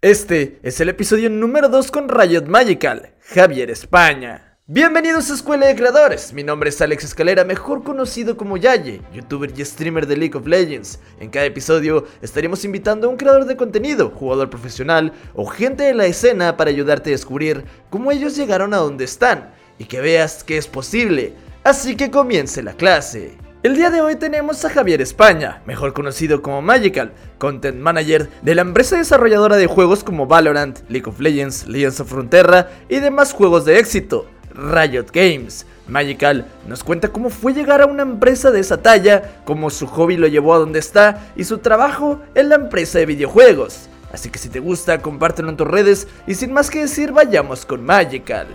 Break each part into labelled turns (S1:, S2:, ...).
S1: Este es el episodio número 2 con Riot Magical, Javier España. Bienvenidos a Escuela de Creadores, mi nombre es Alex Escalera, mejor conocido como Yaye, youtuber y streamer de League of Legends. En cada episodio estaremos invitando a un creador de contenido, jugador profesional o gente de la escena para ayudarte a descubrir cómo ellos llegaron a donde están y que veas que es posible. Así que comience la clase. El día de hoy tenemos a Javier España, mejor conocido como Magical, Content Manager de la empresa desarrolladora de juegos como Valorant, League of Legends, Legends of Frontera y demás juegos de éxito, Riot Games. Magical nos cuenta cómo fue llegar a una empresa de esa talla, cómo su hobby lo llevó a donde está y su trabajo en la empresa de videojuegos. Así que si te gusta, compártelo en tus redes y sin más que decir, vayamos con Magical.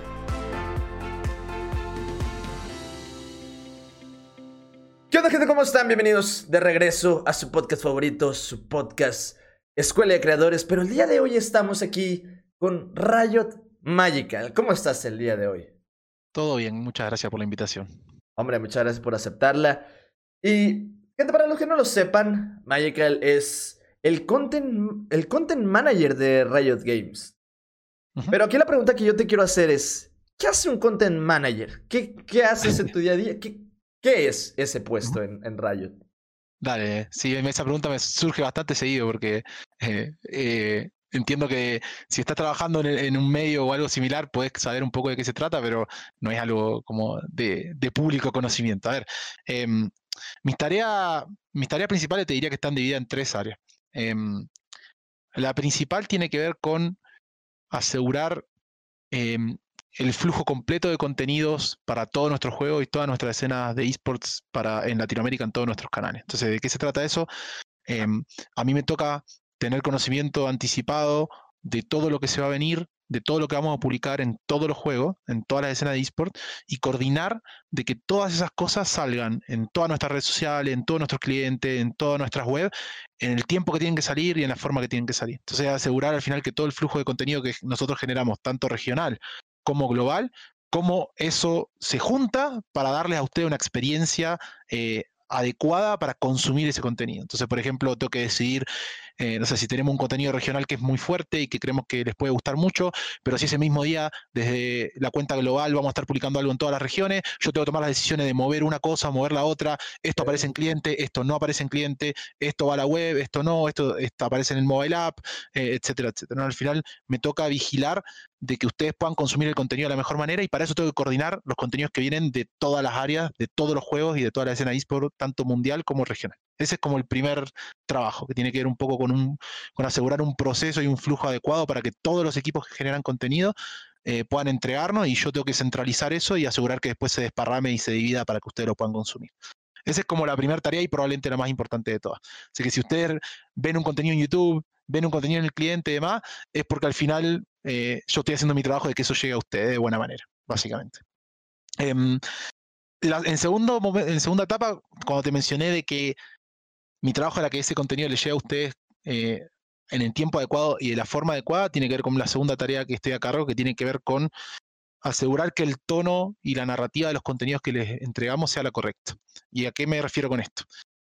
S1: ¿Qué onda gente? ¿Cómo están? Bienvenidos de regreso a su podcast favorito, su podcast Escuela de Creadores. Pero el día de hoy estamos aquí con Riot Magical. ¿Cómo estás el día de hoy?
S2: Todo bien, muchas gracias por la invitación.
S1: Hombre, muchas gracias por aceptarla. Y, gente, para los que no lo sepan, Magical es el content, el content manager de Riot Games. Pero aquí la pregunta que yo te quiero hacer es, ¿qué hace un content manager? ¿Qué, qué haces en tu día a día? ¿Qué, ¿Qué es ese puesto en, en Riot?
S2: Dale, sí, esa pregunta me surge bastante seguido porque eh, eh, entiendo que si estás trabajando en, un medio o algo similar, puedes saber un poco de qué se trata, pero no es algo como de, público conocimiento. A ver, em, mis, tareas, mis tareas principales te diría que están divididas en tres áreas. Em, la principal tiene que ver con asegurar em, el flujo completo de contenidos para todos nuestros juegos y todas nuestras escenas de esports para, en Latinoamérica en todos nuestros canales. Entonces, ¿de qué se trata eso? Em, a mí me toca tener conocimiento anticipado de todo lo que se va a venir, de todo lo que vamos a publicar en todos los juegos, en todas las escenas de esports, y coordinar de que todas esas cosas salgan en todas nuestras redes sociales, en todos nuestros clientes, en todas nuestras webs, en el tiempo que tienen que salir y en la forma que tienen que salir. Entonces, asegurar al final que todo el flujo de contenido que nosotros generamos, tanto regional como global, cómo eso se junta para darles a usted una experiencia eh, adecuada para consumir ese contenido. Entonces, por ejemplo, tengo que decidir, eh, no sé, si tenemos un contenido regional que es muy fuerte y que creemos que les puede gustar mucho, pero si ese mismo día, desde la cuenta global, vamos a estar publicando algo en todas las regiones, yo tengo que tomar las decisiones de mover una cosa, mover la otra, esto aparece en cliente, esto no aparece en cliente, esto va a la web, esto no, esto, aparece en el mobile app, eh, etcétera, etcétera. Al final me toca vigilar de que ustedes puedan consumir el contenido de la mejor manera y para eso tengo que coordinar los contenidos que vienen de todas las áreas, de todos los juegos y de toda la escena eSport, tanto mundial como regional. Ese es como el primer trabajo, que tiene que ver un poco con, un, con asegurar un proceso y un flujo adecuado para que todos los equipos que generan contenido eh, puedan entregarnos y yo tengo que centralizar eso y asegurar que después se desparrame y se divida para que ustedes lo puedan consumir. Esa es como la primera tarea y probablemente la más importante de todas. Así que si ustedes ven un contenido en YouTube, ven un contenido en el cliente y demás, es porque al final eh, yo estoy haciendo mi trabajo de que eso llegue a ustedes de buena manera, básicamente. Em, en, segundo, en segunda etapa, cuando te mencioné de que mi trabajo era que ese contenido le llegue a ustedes eh, en el tiempo adecuado y de la forma adecuada, tiene que ver con la segunda tarea que estoy a cargo, que tiene que ver con asegurar que el tono y la narrativa de los contenidos que les entregamos sea la correcta. ¿Y a qué me refiero con esto?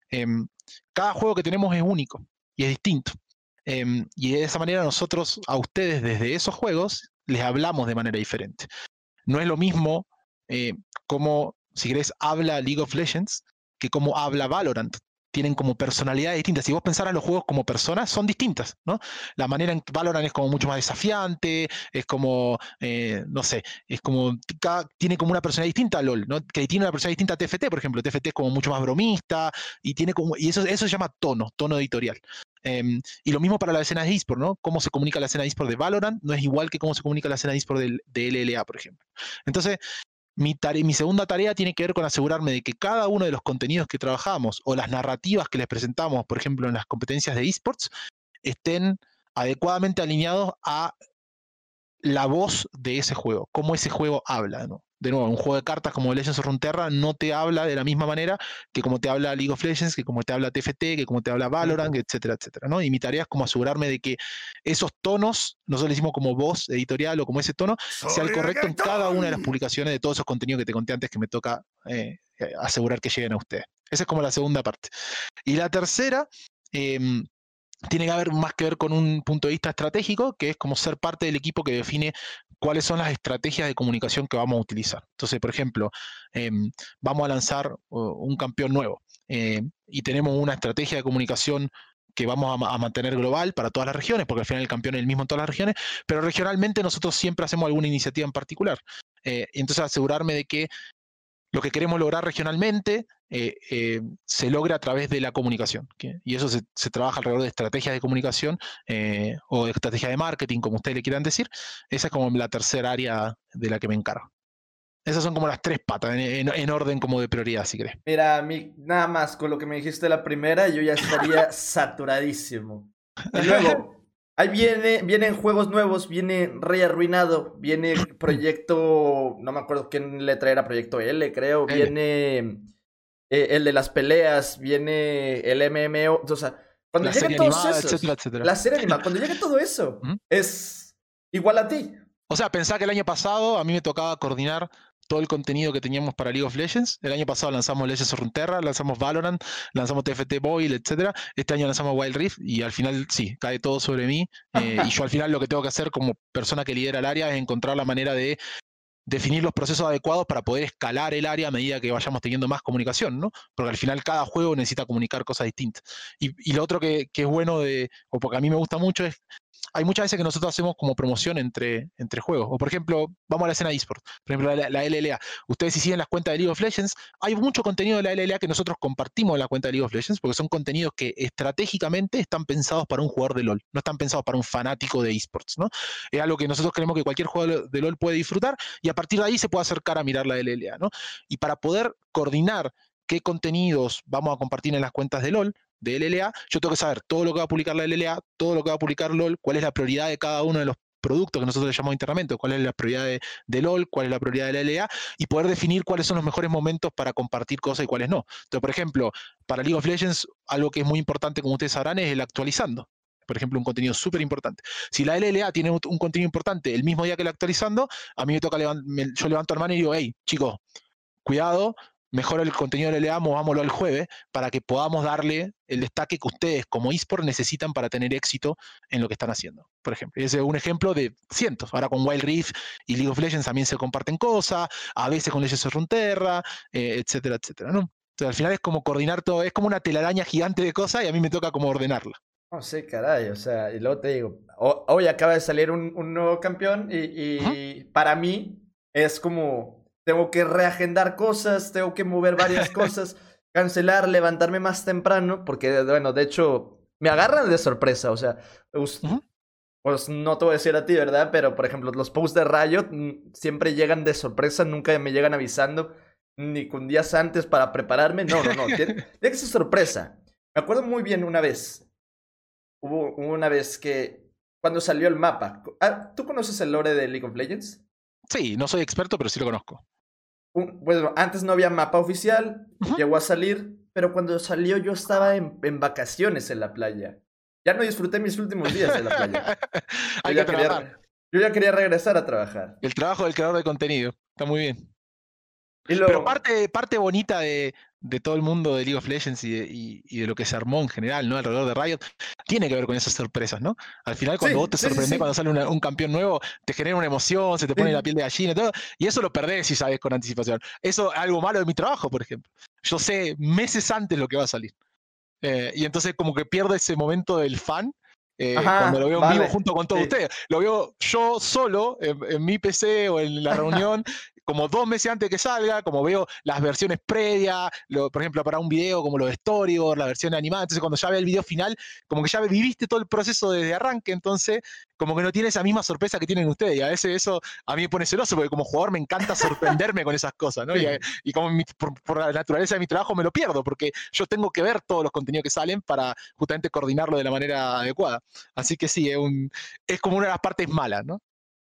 S2: Em, cada juego que tenemos es único y es distinto. Em, y de esa manera nosotros a ustedes desde esos juegos les hablamos de manera diferente. No es lo mismo eh, como, si querés, habla League of Legends que como habla Valorant tienen como personalidades distintas. Si vos pensaras los juegos como personas, son distintas, ¿no? La manera en que Valorant es como mucho más desafiante, es como, eh, no sé, es como, tiene como una personalidad distinta a LOL, ¿no? Que tiene una personalidad distinta a TFT, por ejemplo. TFT es como mucho más bromista y tiene como, y eso, eso se llama tono, tono editorial. Em, y lo mismo para la escena de eSport, ¿no? Cómo se comunica la escena de eSport de Valorant no es igual que cómo se comunica la escena de eSport de, de LLA, por ejemplo. Entonces, mi, mi, segunda tarea tiene que ver con asegurarme de que cada uno de los contenidos que trabajamos o las narrativas que les presentamos, por ejemplo, en las competencias de esports, estén adecuadamente alineados a la voz de ese juego, cómo ese juego habla, ¿no? De nuevo, un juego de cartas como Legends of Runeterra no te habla de la misma manera que como te habla League of Legends, que como te habla TFT, que como te habla Valorant, etcétera, etcétera, ¿no? Y mi tarea es como asegurarme de que esos tonos, nosotros le decimos como voz editorial o como ese tono, sea el correcto en cada una de las publicaciones de todos esos contenidos que te conté antes que me toca eh, eh, asegurar que lleguen a ustedes. Esa es como la segunda parte. Y la tercera, em, tiene que haber más que ver con un punto de vista estratégico, que es como ser parte del equipo que define cuáles son las estrategias de comunicación que vamos a utilizar. Entonces, por ejemplo, em, vamos a lanzar un campeón nuevo eh, y tenemos una estrategia de comunicación que vamos a, mantener global para todas las regiones, porque al final el campeón es el mismo en todas las regiones, pero regionalmente nosotros siempre hacemos alguna iniciativa en particular. Eh, entonces asegurarme de que lo que queremos lograr regionalmente eh, eh, se logra a través de la comunicación. y eso se, trabaja alrededor de estrategias de comunicación o de estrategias de marketing, como ustedes le quieran decir. Esa es como la tercera área de la que me encargo. Esas son como las tres patas, en, orden como de prioridad, si crees.
S1: Mira, nada más con lo que me dijiste la primera, yo ya estaría saturadísimo. Y luego, ahí viene, vienen juegos nuevos, viene Rey Arruinado, viene Proyecto, no me acuerdo quién le traerá Proyecto L, creo, viene eh, el de las peleas, viene el MMO, o sea, cuando llegue todo eso, la serie animada, cuando llegue todo eso, es igual a ti.
S2: O sea, pensá que el año pasado a mí me tocaba coordinar todo el contenido que teníamos para League of Legends. El año pasado lanzamos Legends of Runeterra, lanzamos Valorant, lanzamos TFT Boil, etc. Este año lanzamos Wild Rift y al final sí, cae todo sobre mí. Eh, y yo al final lo que tengo que hacer como persona que lidera el área es encontrar la manera de definir los procesos adecuados para poder escalar el área a medida que vayamos teniendo más comunicación, ¿no? Porque al final cada juego necesita comunicar cosas distintas. Y, lo otro que, que, es bueno de, o porque a mí me gusta mucho es hay muchas veces que nosotros hacemos como promoción entre, entre juegos. O por ejemplo, vamos a la escena de eSport, por ejemplo, la, LLA. Ustedes si siguen las cuentas de League of Legends, hay mucho contenido de la LLA que nosotros compartimos en la cuenta de League of Legends, porque son contenidos que estratégicamente están pensados para un jugador de LOL, no están pensados para un fanático de eSports, ¿no? Es algo que nosotros creemos que cualquier jugador de LOL puede disfrutar y a partir de ahí se puede acercar a mirar la LLA, ¿no? Y para poder coordinar qué contenidos vamos a compartir en las cuentas de LOL, de LLA, yo tengo que saber todo lo que va a publicar la LLA, todo lo que va a publicar LOL, cuál es la prioridad de cada uno de los productos que nosotros le llamamos internamente, cuál es la prioridad de, LOL, cuál es la prioridad de la LLA, y poder definir cuáles son los mejores momentos para compartir cosas y cuáles no. Entonces, por ejemplo, para League of Legends, algo que es muy importante, como ustedes sabrán, es el actualizando por ejemplo, un contenido súper importante. Si la LLA tiene un, contenido importante el mismo día que el actualizando, a mí me toca, yo levanto la mano y digo, hey, chicos, cuidado, mejor el contenido le damos, vámonos al jueves, para que podamos darle el destaque que ustedes como eSport necesitan para tener éxito en lo que están haciendo. Por ejemplo, ese es un ejemplo de cientos. Ahora con Wild Rift y League of Legends también se comparten cosas, a veces con Legends of Runeterra, eh, etcétera, etcétera, ¿no? Entonces, al final es como coordinar todo, es como una telaraña gigante de cosas y a mí me toca como ordenarla.
S1: No sé, caray, o sea, y luego te digo, hoy acaba de salir un, nuevo campeón y para mí es como tengo que reagendar cosas, tengo que mover varias cosas, cancelar, levantarme más temprano, porque, bueno, de hecho, me agarran de sorpresa, o sea, pues no te voy a decir a ti, ¿verdad? Pero, por ejemplo, los posts de Riot mm, siempre llegan de sorpresa, nunca me llegan avisando, ni con días antes para prepararme, no, no, no, tiene, que ser sorpresa. Me acuerdo muy bien una vez, hubo una vez que, cuando salió el mapa, ah, ¿tú conoces el lore de League of Legends?
S2: Sí, no soy experto, pero sí lo conozco
S1: bueno, antes no había mapa oficial, llegó a salir, pero cuando salió yo estaba en, vacaciones en la playa. Ya no disfruté mis últimos días en la playa. yo, ya quería, yo ya quería regresar a trabajar.
S2: El trabajo del creador de contenido, está muy bien. Pero parte, parte bonita de, de todo el mundo de League of Legends y de, lo que se armó en general, ¿no? Alrededor de Riot, tiene que ver con esas sorpresas, ¿no? Al final, cuando vos te sorprendes, cuando sale un campeón nuevo, te genera una emoción, se te pone la piel de gallina y todo, y eso lo perdés si sabes con anticipación. Eso es algo malo de mi trabajo, por ejemplo. Yo sé meses antes lo que va a salir. Eh, y entonces como que pierdo ese momento del fan eh, cuando lo veo en vivo junto con todos ustedes. Lo veo yo solo en, en, mi PC o en la reunión como dos meses antes que salga, como veo las versiones previas, por ejemplo, para un video como los de Storyboard, la versión animada, entonces cuando ya ve el video final, como que ya viviste todo el proceso desde arranque, entonces como que no tiene esa misma sorpresa que tienen ustedes, y a veces eso a mí me pone celoso, porque como jugador me encanta sorprenderme con esas cosas, ¿no? Y, como por, la naturaleza de mi trabajo me lo pierdo, porque yo tengo que ver todos los contenidos que salen para justamente coordinarlo de la manera adecuada. Así que sí, es, un, es como una de las partes malas, ¿no?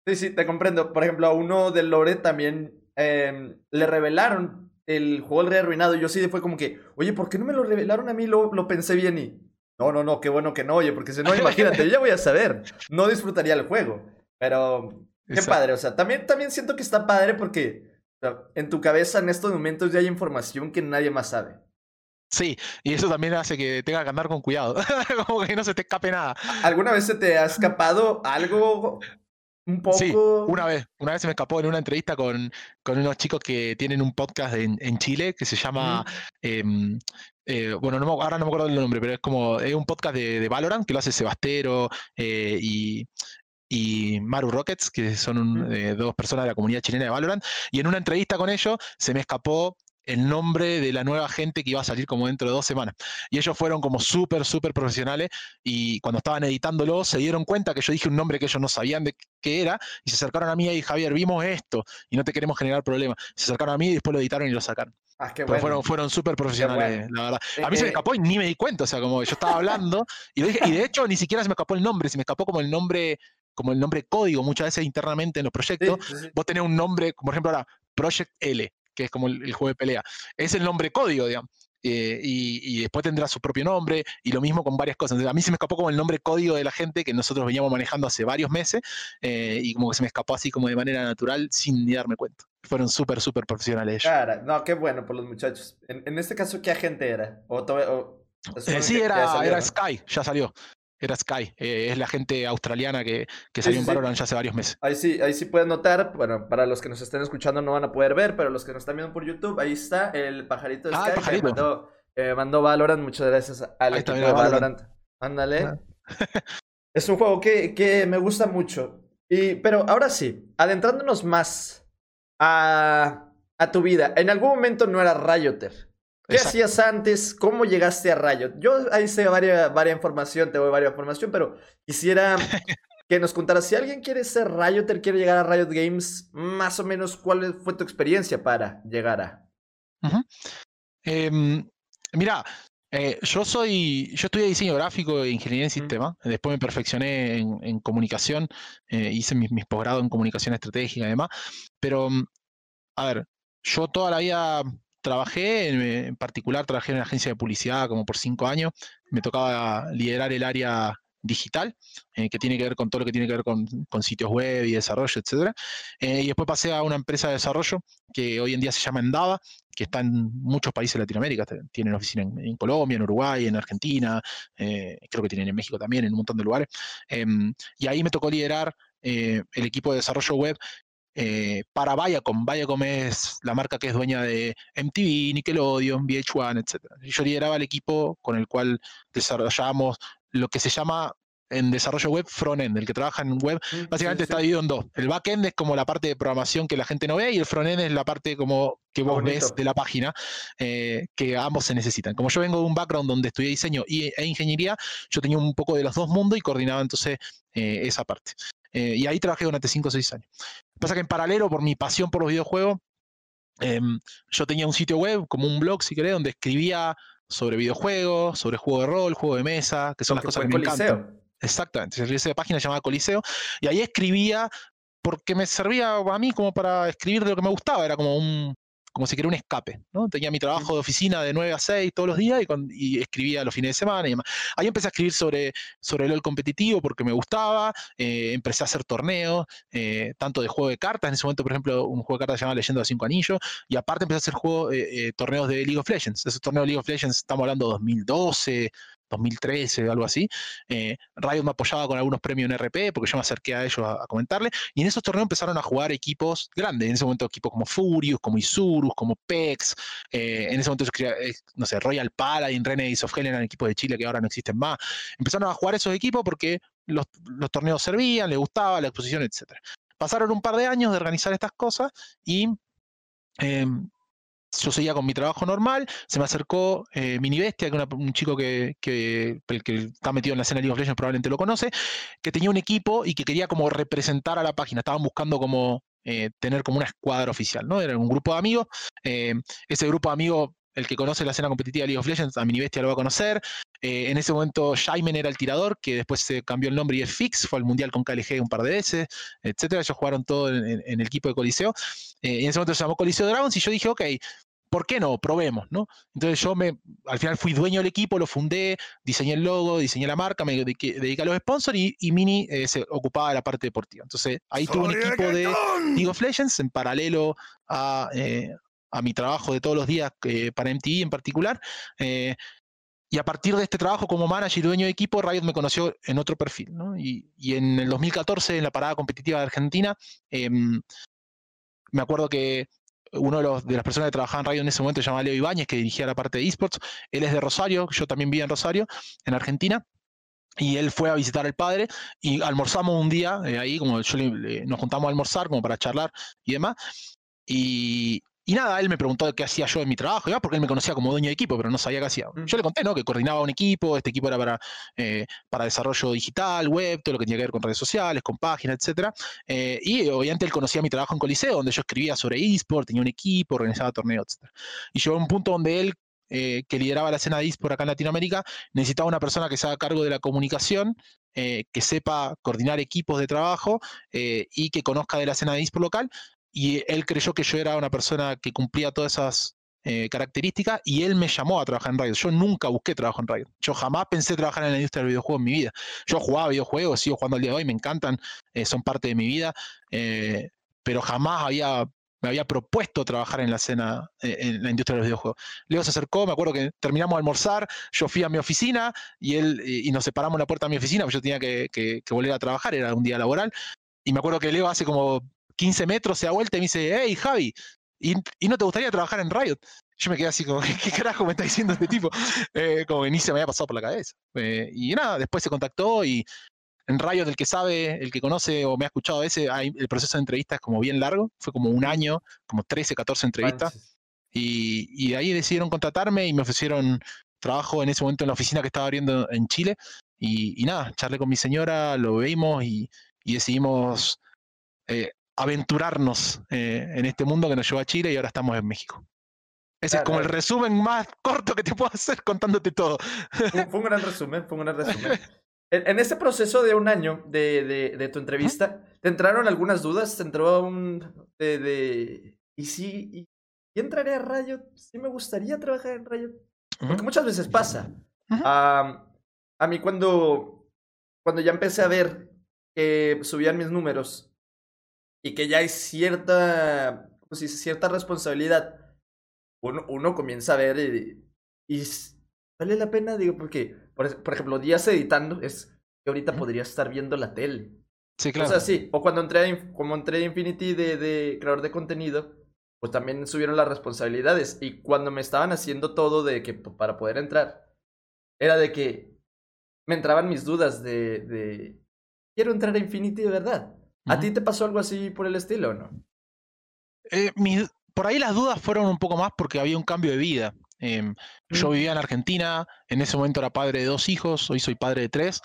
S1: Sí, sí, te comprendo. Por ejemplo, a uno del Lore también em, le revelaron el juego del Rey Arruinado. Y yo sí fue como que, oye, ¿por qué no me lo revelaron a mí? Lo, lo pensé bien y. No, no, no, qué bueno que no, oye, porque si no, imagínate, yo ya voy a saber. No disfrutaría el juego. Pero, qué padre. O sea, también, también siento que está padre porque en tu cabeza en estos momentos ya hay información que nadie más sabe.
S2: Sí, y eso también hace que tenga que andar con cuidado, como que no se te escape nada.
S1: ¿Alguna vez se te ha escapado algo un poco?
S2: Sí, una vez, una vez se me escapó en una entrevista con, con unos chicos que tienen un podcast en, en Chile que se llama, em, eh, bueno, no, ahora no me acuerdo del nombre, pero es como, es un podcast de, de Valorant que lo hace Sebastero eh, y, y Maru Rockets, que son eh, dos personas de la comunidad chilena de Valorant, y en una entrevista con ellos se me escapó el nombre de la nueva gente que iba a salir como dentro de dos semanas. Y ellos fueron como súper, súper profesionales y cuando estaban editándolo se dieron cuenta que yo dije un nombre que ellos no sabían de qué era y se acercaron a mí y Javier, vimos esto y no te queremos generar problemas. Se acercaron a mí y después lo editaron y lo sacaron.
S1: Ah, qué
S2: Pero fueron, fueron súper profesionales, la verdad. A mí se me escapó y ni me di cuenta, o sea, como yo estaba hablando y, dije, y de hecho ni siquiera se me escapó el nombre, se me escapó como el nombre como el nombre código, muchas veces internamente en los proyectos, vos tenés un nombre, como por ejemplo ahora, Project L, que es como el, juego de pelea. Es el nombre código, digamos. Eh, y, después tendrá su propio nombre y lo mismo con varias cosas. a mí se me escapó como el nombre código de la gente que nosotros veníamos manejando hace varios meses eh, y como que se me escapó así como de manera natural sin ni darme cuenta. Fueron súper, súper profesionales ellos.
S1: Cara, no, qué bueno por los muchachos. En, este caso, ¿qué agente era? O,
S2: eh, sí, era, era Sky, ya salió. Era Sky, eh, es la gente australiana que, que salió en Valorant ya hace varios meses.
S1: Ahí sí, ahí sí pueden notar, bueno, para los que nos estén escuchando no van a poder ver, pero los que nos están viendo por YouTube, ahí está el pajarito de ah, Sky que mandó, eh, mandó Valorant. Muchas gracias al equipo de Valorant. Ándale. Ah. es un juego que, que me gusta mucho. Y, pero ahora sí, adentrándonos más a, a tu vida. En algún momento no era Rioter. ¿Qué hacías antes? ¿Cómo llegaste a Riot? Yo ahí sé varias, varias información, te doy varias información, pero quisiera que nos contaras si alguien quiere ser Rioter, quiere llegar a Riot Games, más o menos cuál fue tu experiencia para llegar a.
S2: Em, mira, eh, yo soy, yo estudié diseño gráfico e ingeniería en sistema. Después me perfeccioné en, comunicación, eh, hice mis, mis posgrados en comunicación estratégica y demás. Pero, a ver, yo toda la vida trabajé, en, particular trabajé en una agencia de publicidad como por cinco años, me tocaba liderar el área digital, eh, que tiene que ver con todo lo que tiene que ver con, sitios web y desarrollo, etc. Eh, y después pasé a una empresa de desarrollo que hoy en día se llama Endava, que está en muchos países de Latinoamérica, tienen oficina en, Colombia, en Uruguay, en Argentina, eh, creo que tienen en México también, en un montón de lugares. Em, y ahí me tocó liderar el equipo de desarrollo web eh, para Viacom. Viacom es la marca que es dueña de MTV, Nickelodeon, VH1, etc. Yo lideraba el equipo con el cual desarrollábamos lo que se llama en desarrollo web frontend, el que trabaja en web, mm, básicamente está dividido en dos. El backend es como la parte de programación que la gente no ve y el frontend es la parte como que vos ves de la página, eh, que ambos se necesitan. Como yo vengo de un background donde estudié diseño y, e ingeniería, yo tenía un poco de los dos mundos y coordinaba entonces eh, esa parte. y ahí trabajé durante 5 o 6 años. Pasa que en paralelo, por mi pasión por los videojuegos, em, yo tenía un sitio web, como un blog, si querés, donde escribía sobre videojuegos, sobre juego de rol, juego de mesa, que son las cosas que me encantan. Exactamente, esa página llamada Coliseo, y ahí escribía porque me servía a mí como para escribir de lo que me gustaba, era como un, como si quería un escape, ¿no? Tenía mi trabajo de oficina de 9 a 6 todos los días y, escribía los fines de semana y demás. Ahí empecé a escribir sobre, sobre el LOL competitivo porque me gustaba, eh, empecé a hacer torneos, eh, tanto de juego de cartas, en ese momento, por ejemplo, un juego de cartas llamado Leyenda de Cinco Anillos, y aparte empecé a hacer juego, eh, torneos de League of Legends. Esos torneos de League of Legends, estamos hablando de 2012, 2013, algo así. Eh, me apoyaba con algunos premios en RP, porque yo me acerqué a ellos a, comentarle, y en esos torneos empezaron a jugar equipos grandes, en ese momento equipos como Furious, como Isurus, como PEX, eh, en ese momento eh, no sé, Royal Paladin, Renegades of Hell eran equipos de Chile que ahora no existen más. Empezaron a jugar esos equipos porque los, torneos servían, les gustaba la exposición, etc. Pasaron un par de años de organizar estas cosas y em, yo seguía con mi trabajo normal, se me acercó eh, que es un chico que, que, que, está metido en la escena League of Legends probablemente lo conoce, que tenía un equipo y que quería como representar a la página, estaban buscando como eh, tener como una escuadra oficial, ¿no? Era un grupo de amigos, eh, ese grupo de amigos el que conoce la escena competitiva de League of Legends, a Mini Bestia lo va a conocer. En ese momento, Shaimen era el tirador, que después se cambió el nombre y es Fix, fue al mundial con KLG un par de veces, etcétera. Ellos jugaron todo en, el equipo de Coliseo. y en ese momento se llamó Coliseo Dragons y yo dije, ok, ¿por qué no? Probemos, ¿no? Entonces yo me, al final fui dueño del equipo, lo fundé, diseñé el logo, diseñé la marca, me dediqué, a los sponsors y, Mini eh, se ocupaba de la parte deportiva. Entonces ahí tuve un equipo de League of Legends en paralelo a, eh, a mi trabajo de todos los días para MTV en particular. Y a partir de este trabajo como manager y dueño de equipo, Riot me conoció en otro perfil. ¿no? Y, en el 2014, en la parada competitiva de Argentina, em, me acuerdo que uno de, los, de, las personas que trabajaba en Riot en ese momento se llama Leo Ibáñez, que dirigía la parte de esports. Él es de Rosario, yo también vivía en Rosario, en Argentina. Y él fue a visitar al padre y almorzamos un día eh, ahí, como yo nos juntamos a almorzar como para charlar y demás. Y, y nada, él me preguntó qué hacía yo en mi trabajo, porque él me conocía como dueño de equipo, pero no sabía qué hacía. Yo le conté, ¿no? Que coordinaba un equipo, este equipo era para, eh, para desarrollo digital, web, todo lo que tenía que ver con redes sociales, con páginas, etc. Eh, y obviamente él conocía mi trabajo en Coliseo, donde yo escribía sobre eSport, tenía un equipo, organizaba torneos, etc. Y llegó a un punto donde él, eh, que lideraba la escena de eSport acá en Latinoamérica, necesitaba una persona que se haga cargo de la comunicación que sepa coordinar equipos de trabajo y que conozca de la escena de eSport local y él creyó que yo era una persona que cumplía todas esas eh, características y él me llamó a trabajar en Riot. Yo nunca busqué trabajo en Riot. Yo jamás pensé trabajar en la industria del videojuego en mi vida. Yo jugaba videojuegos, sigo jugando al día de hoy, me encantan, eh, son parte de mi vida, eh, pero jamás había, me había propuesto trabajar en la escena, en la industria de los videojuegos. Leo se acercó, me acuerdo que terminamos de almorzar, yo fui a mi oficina y él y nos separamos la puerta de mi oficina, porque yo tenía que volver a trabajar, era un día laboral. Y me acuerdo que Leo hace como 15 metros, se da vuelta y me dice, hey Javi, ¿y, no te gustaría trabajar en Riot? Yo me quedé así como, ¿qué carajo me está diciendo este tipo? Eh, como que ni se me había pasado por la cabeza. Eh, y nada, después se contactó y en Riot el que sabe, el que conoce o me ha escuchado a veces, el proceso de entrevistas es como bien largo, fue como un año, como 13, 14 entrevistas. Y, y de ahí decidieron contratarme y me ofrecieron trabajo en ese momento en la oficina que estaba abriendo en Chile. Y, nada, charlé con mi señora, lo vimos y, decidimos eh, aventurarnos eh, en este mundo que nos llevó a Chile y ahora estamos en México. Ese es como el resumen más corto que te puedo hacer contándote todo.
S1: Fue, un gran resumen, fue un gran resumen. En, ese proceso de un año de, de, tu entrevista, ¿te entraron algunas dudas? ¿Te entró un... de... ¿Y si... Y, entraré a Rayo? ¿Sí me gustaría trabajar en Rayo? Porque muchas veces pasa. a mí cuando, cuando ya empecé a ver que subían mis números y que ya hay cierta, pues, cierta responsabilidad, uno, uno comienza a ver y, vale la pena, digo, porque, por, por, ejemplo, días editando es que ahorita podría estar viendo la tele.
S2: Sí, claro.
S1: O sea, sí, o cuando entré, a, como entré a Infinity de, de creador de contenido, pues también subieron las responsabilidades. Y cuando me estaban haciendo todo de que para poder entrar, era de que me entraban mis dudas de, de quiero entrar a Infinity de verdad. ¿A ti te pasó algo así por el estilo o no?
S2: Eh, por ahí las dudas fueron un poco más porque había un cambio de vida. Em, yo mm. vivía en Argentina, en ese momento era padre de dos hijos, hoy soy padre de tres,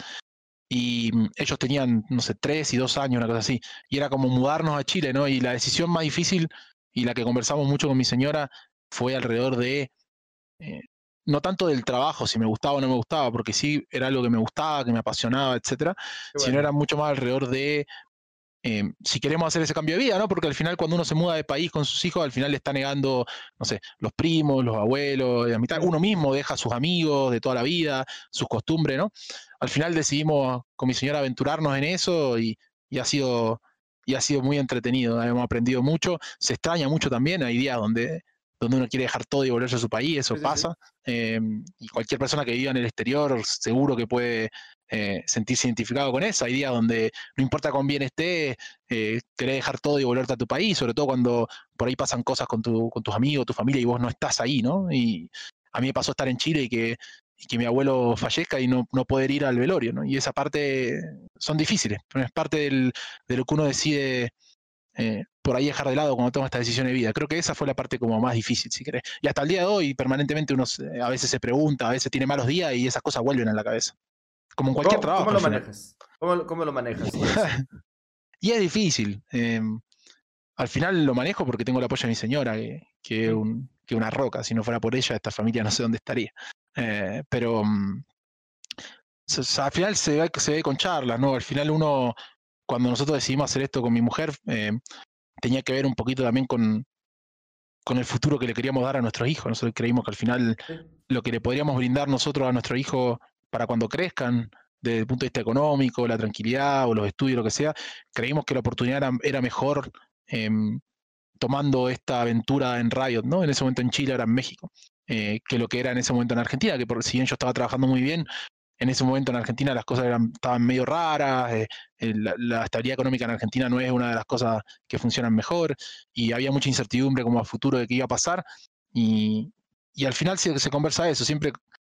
S2: y mm, ellos tenían, no sé, tres y dos años, una cosa así, y era como mudarnos a Chile, ¿no? Y la decisión más difícil y la que conversamos mucho con mi señora fue alrededor de, eh, no tanto del trabajo, si me gustaba o no me gustaba, porque sí era algo que me gustaba, que me apasionaba, etcétera, sino era mucho más alrededor de Em, si queremos hacer ese cambio de vida, ¿no? Porque al final cuando uno se muda de país con sus hijos, al final le está negando, no sé, los primos, los abuelos, la mitad, uno mismo deja a sus amigos de toda la vida, sus costumbres, ¿no? Al final decidimos con mi señora aventurarnos en eso y, ha sido y ha sido muy entretenido, hemos aprendido mucho, se extraña mucho también, hay días donde, donde uno quiere dejar todo y volverse a su país, eso pasa, em, y cualquier persona que viva en el exterior seguro que puede eh, sentirse identificado con eso. Hay días donde no importa con bien esté, eh, querés dejar todo y volverte a tu país, sobre todo cuando por ahí pasan cosas con, tu, con tus amigos, tu familia y vos no estás ahí, ¿no? Y a mí me pasó estar en Chile y que, que mi abuelo fallezca y no, no, poder ir al velorio, ¿no? Y esa parte son difíciles, pero es parte de lo que uno decide eh, por ahí dejar de lado cuando toma esta decisión de vida. Creo que esa fue la parte como más difícil, si querés. Y hasta el día de hoy, permanentemente uno a veces se pregunta, a veces tiene malos días y esas cosas vuelven a la cabeza. Como en cualquier trabajo.
S1: ¿Cómo lo manejas? ¿Cómo, lo manejas?
S2: y es difícil. Em, al final lo manejo porque tengo el apoyo de mi señora, que, es una roca. Si no fuera por ella, esta familia no sé dónde estaría. Eh, pero mm, al final se ve, se ve con charlas, ¿no? Al final uno, cuando nosotros decidimos hacer esto con mi mujer, em, tenía que ver un poquito también con, con el futuro que le queríamos dar a nuestros hijos. Nosotros creímos que al final lo que le podríamos brindar nosotros a nuestro hijo para cuando crezcan, desde el punto de vista económico, la tranquilidad o los estudios, lo que sea, creímos que la oportunidad era, mejor em, tomando esta aventura en Riot, ¿no? En ese momento en Chile, ahora en México, eh, que lo que era en ese momento en Argentina, que por si bien yo estaba trabajando muy bien, en ese momento en Argentina las cosas estaban medio raras, eh, la, estabilidad económica en Argentina no es una de las cosas que funcionan mejor, y había mucha incertidumbre como a futuro de qué iba a pasar, y, al final se, se conversa eso, siempre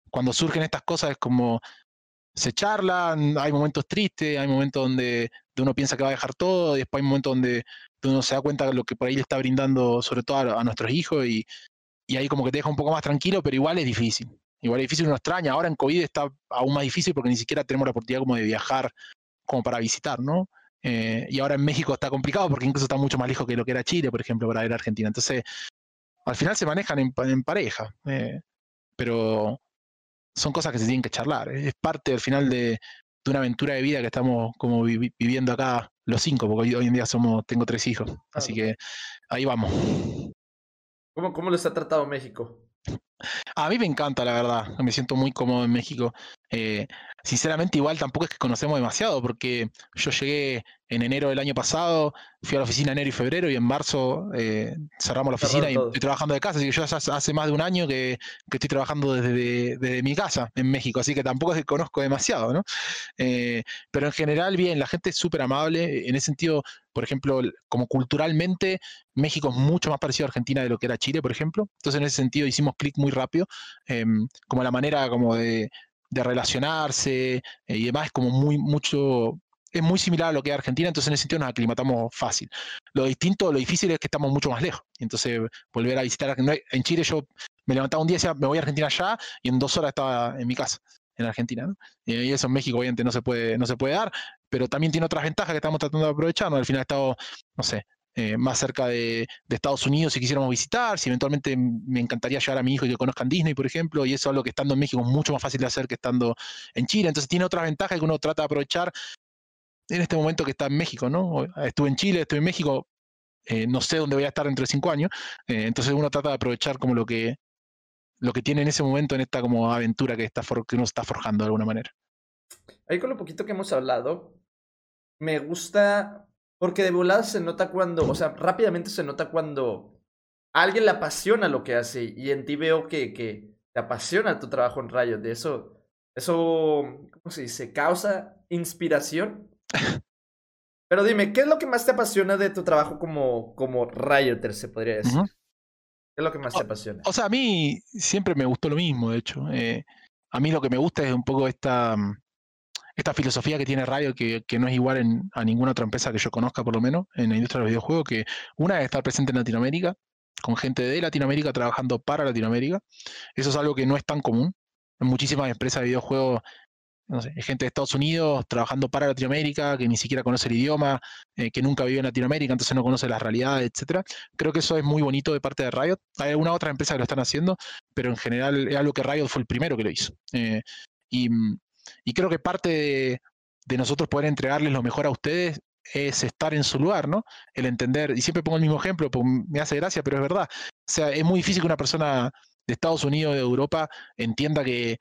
S2: cuando surgen estas cosas es como se charlan, hay momentos tristes, hay momentos donde, uno piensa que va a dejar todo, y después hay momentos donde, uno se da cuenta de lo que por ahí le está brindando, sobre todo a, nuestros hijos, y, ahí como que te deja un poco más tranquilo, pero igual es difícil. Igual es difícil, uno extraña. Ahora en COVID está aún más difícil porque ni siquiera tenemos la oportunidad como de viajar como para visitar, ¿no? Eh, y ahora en México está complicado porque incluso está mucho más lejos que lo que era Chile, por ejemplo, para a Argentina. Entonces, al final se manejan en, pareja. Eh, pero son cosas que se tienen que charlar. Es parte al final de, una aventura de vida que estamos como viviendo acá los cinco, porque hoy, en día somos, tengo tres hijos. Así que ahí vamos.
S1: ¿Cómo, ¿Cómo les ha tratado México?
S2: A mí me encanta, la verdad. Me siento muy cómodo en México. Eh, sinceramente, igual tampoco es que conocemos demasiado, porque yo llegué en enero del año pasado, fui a la oficina enero y febrero, y en marzo eh, cerramos la oficina y estoy trabajando de casa. Así que yo hace más de un año que, estoy trabajando desde, mi casa en México, así que tampoco es que conozco demasiado, ¿no? Eh, pero en general, bien, la gente es súper amable. En ese sentido, por ejemplo, como culturalmente, México es mucho más parecido a Argentina de lo que era Chile, por ejemplo. Entonces, en ese sentido, hicimos clic muy rápido, em, como la manera como de relacionarse eh, y demás es como muy, mucho, es muy similar a lo que es Argentina, entonces en ese sentido nos aclimatamos fácil. Lo distinto, lo difícil es que estamos mucho más lejos. Entonces, volver a visitar en Chile, yo me levantaba un día y decía, me voy a Argentina ya, y en dos horas estaba en mi casa, en Argentina. Y eso en México, obviamente, no se puede, no se puede dar, pero también tiene otras ventajas que estamos tratando de aprovechar. Al final he estado, no sé, eh, más cerca de, Estados Unidos si quisiéramos visitar, si eventualmente me encantaría llevar a mi hijo y que conozcan Disney, por ejemplo, y eso es algo que estando en México es mucho más fácil de hacer que estando en Chile. Entonces tiene otras ventajas que uno trata de aprovechar en este momento que está en México, ¿no? Estuve en Chile, estuve en México, eh, no sé dónde voy a estar dentro de cinco años, eh, entonces uno trata de aprovechar como lo que, lo que tiene en ese momento en esta como aventura que, está que uno está forjando de alguna manera.
S1: Ahí con lo poquito que hemos hablado, me gusta porque de volada se nota cuando, o sea, rápidamente se nota cuando a alguien le apasiona lo que hace y en ti veo que, que te apasiona tu trabajo en Riot. De eso, eso, ¿cómo se dice? Causa inspiración. Pero dime, ¿qué es lo que más te apasiona de tu trabajo como, como Rioter, se podría decir? ¿Qué es lo que más te apasiona?
S2: O sea, a mí siempre me gustó lo mismo, de hecho. Eh, a mí lo que me gusta es un poco esta, mm, esta filosofía que tiene Radio, que, no es igual a ninguna otra empresa que yo conozca, por lo menos, en la industria de los videojuegos, que una es estar presente en Latinoamérica, con gente de Latinoamérica trabajando para Latinoamérica. Eso es algo que no es tan común. En muchísimas empresas de videojuegos, no sé, gente de Estados Unidos trabajando para Latinoamérica, que ni siquiera conoce el idioma, eh, que nunca vivió en Latinoamérica, entonces no conoce las realidades, etcétera. Creo que eso es muy bonito de parte de Riot. Hay alguna otra empresa que lo están haciendo, pero en general es algo que Riot fue el primero que lo hizo. Eh, y, y creo que parte de, nosotros poder entregarles lo mejor a ustedes es estar en su lugar, ¿no? El entender, y siempre pongo el mismo ejemplo, porque me hace gracia, pero es verdad. O sea, es muy difícil que una persona de Estados Unidos, de Europa, entienda que,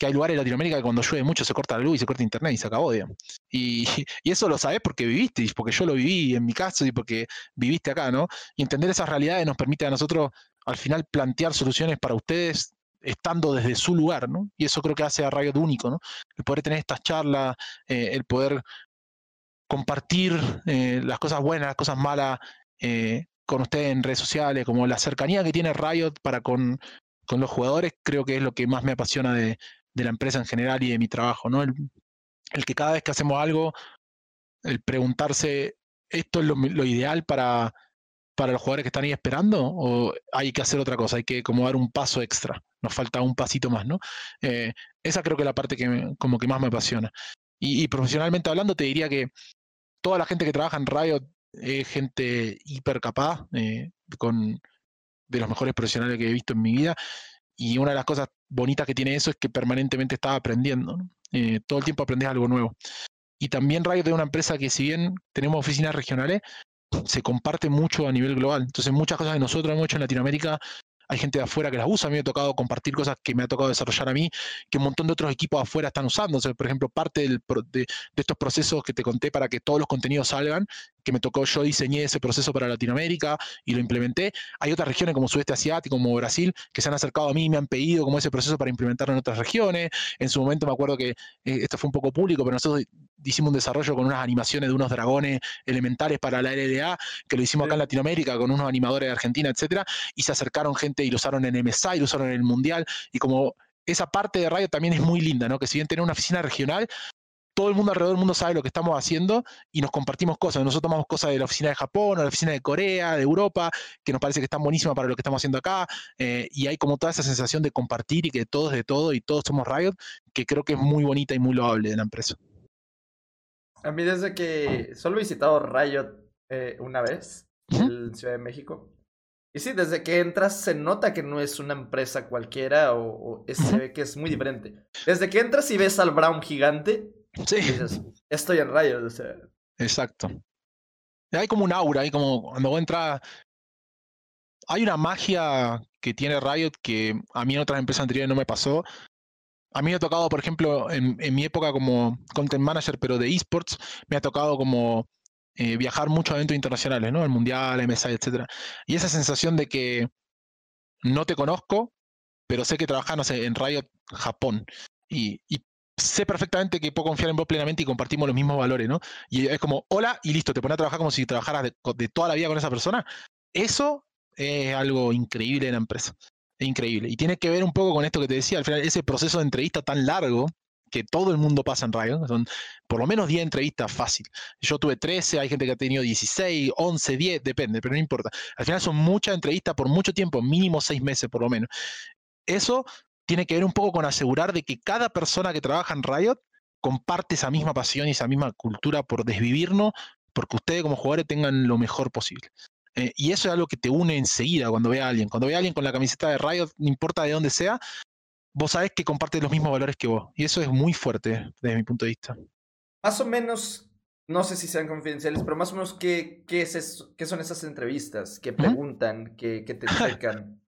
S2: hay lugares en Latinoamérica que cuando llueve mucho se corta la luz y se corta internet y se acabó, digamos. Y, y eso lo sabes porque viviste, y porque yo lo viví en mi caso y porque viviste acá, ¿no? Y entender esas realidades nos permite a nosotros al final plantear soluciones para ustedes estando desde su lugar, ¿no? Y eso creo que hace a Riot único, ¿no? El poder tener estas charlas, eh, el poder compartir eh, las cosas buenas, las cosas malas eh, con ustedes en redes sociales, como la cercanía que tiene Riot para con, con, los jugadores, creo que es lo que más me apasiona de, de la empresa en general y de mi trabajo, ¿no? El, el, que cada vez que hacemos algo, el preguntarse, ¿esto es lo, lo ideal para, para los jugadores que están ahí esperando o hay que hacer otra cosa, hay que como dar un paso extra, nos falta un pasito más, ¿no? Eh, esa creo que es la parte que como que más me apasiona. Y, profesionalmente hablando te diría que toda la gente que trabaja en Riot es gente hiper capaz, eh, con de los mejores profesionales que he visto en mi vida. Y una de las cosas bonitas que tiene eso es que permanentemente estaba aprendiendo. Eh, todo el tiempo aprendes algo nuevo. Y también Riot es una empresa que si bien tenemos oficinas regionales, se comparte mucho a nivel global. Entonces, muchas cosas que nosotros hemos hecho en Latinoamérica, hay gente de afuera que las usa, a mí me ha tocado compartir cosas que me ha tocado desarrollar a mí, que un montón de otros equipos afuera están usando. por ejemplo, parte de, de, estos procesos que te conté para que todos los contenidos salgan, que me tocó, yo diseñé ese proceso para Latinoamérica y lo implementé. Hay otras regiones como Sudeste Asiático, como Brasil, que se han acercado a mí y me han pedido como ese proceso para implementarlo en otras regiones. En su momento me acuerdo que eh, esto fue un poco público, pero nosotros hicimos un desarrollo con unas animaciones de unos dragones elementales para la LDA, que lo hicimos acá en Latinoamérica con unos animadores de Argentina, etcétera, y se acercaron gente y lo usaron en MSI, lo usaron en el Mundial, y como esa parte de radio también es muy linda, ¿no? Que si bien tener una oficina regional, todo el mundo alrededor del mundo sabe lo que estamos haciendo y nos compartimos cosas. Nosotros tomamos cosas de la oficina de Japón o la oficina de Corea, de Europa, que nos parece que están buenísimas para lo que estamos haciendo acá. Eh, y hay como toda esa sensación de compartir y que todos de todo y todos somos Riot, que creo que es muy bonita y muy loable de la empresa.
S1: A mí desde que solo he visitado Riot eh, una vez en Ciudad de México. Y sí, desde que entras se nota que no es una empresa cualquiera o, se ve que es muy diferente. Desde que entras y ves al Brown gigante, Sí. estoy en rayos, o sea.
S2: Exacto. Hay como un aura, hay como cuando vos entras. Hay una magia que tiene Riot que a mí en otras empresas anteriores no me pasó. A mí me ha tocado, por ejemplo, en, mi época como content manager, pero de esports, me ha tocado como eh, viajar mucho a eventos internacionales, ¿no? El Mundial, MSI, etc. Y esa sensación de que no te conozco, pero sé que trabajas, no sé, en Riot Japón. Y, sé perfectamente que puedo confiar en vos plenamente y compartimos los mismos valores, ¿no? Y es como, hola, y listo, te pones a trabajar como si trabajaras de, toda la vida con esa persona. Eso es algo increíble en la empresa. Es increíble. Y tiene que ver un poco con esto que te decía, al final, ese proceso de entrevista tan largo que todo el mundo pasa en Riot, son por lo menos 10 entrevistas fácil. Yo tuve 13, hay gente que ha tenido 16, 11, 10, depende, pero no importa. Al final son muchas entrevistas por mucho tiempo, mínimo 6 meses por lo menos. Eso tiene que ver un poco con asegurar de que cada persona que trabaja en Riot comparte esa misma pasión y esa misma cultura por desvivirnos, porque ustedes como jugadores tengan lo mejor posible. Eh, y eso es algo que te une enseguida cuando ve a alguien. Cuando ve a alguien con la camiseta de Riot, no importa de dónde sea, vos sabés que comparte los mismos valores que vos. Y eso es muy fuerte desde mi punto de vista.
S1: Más o menos, no sé si sean confidenciales, pero más o menos, ¿qué, qué, es qué son esas entrevistas? ¿Qué preguntan? ¿Qué, qué te explican?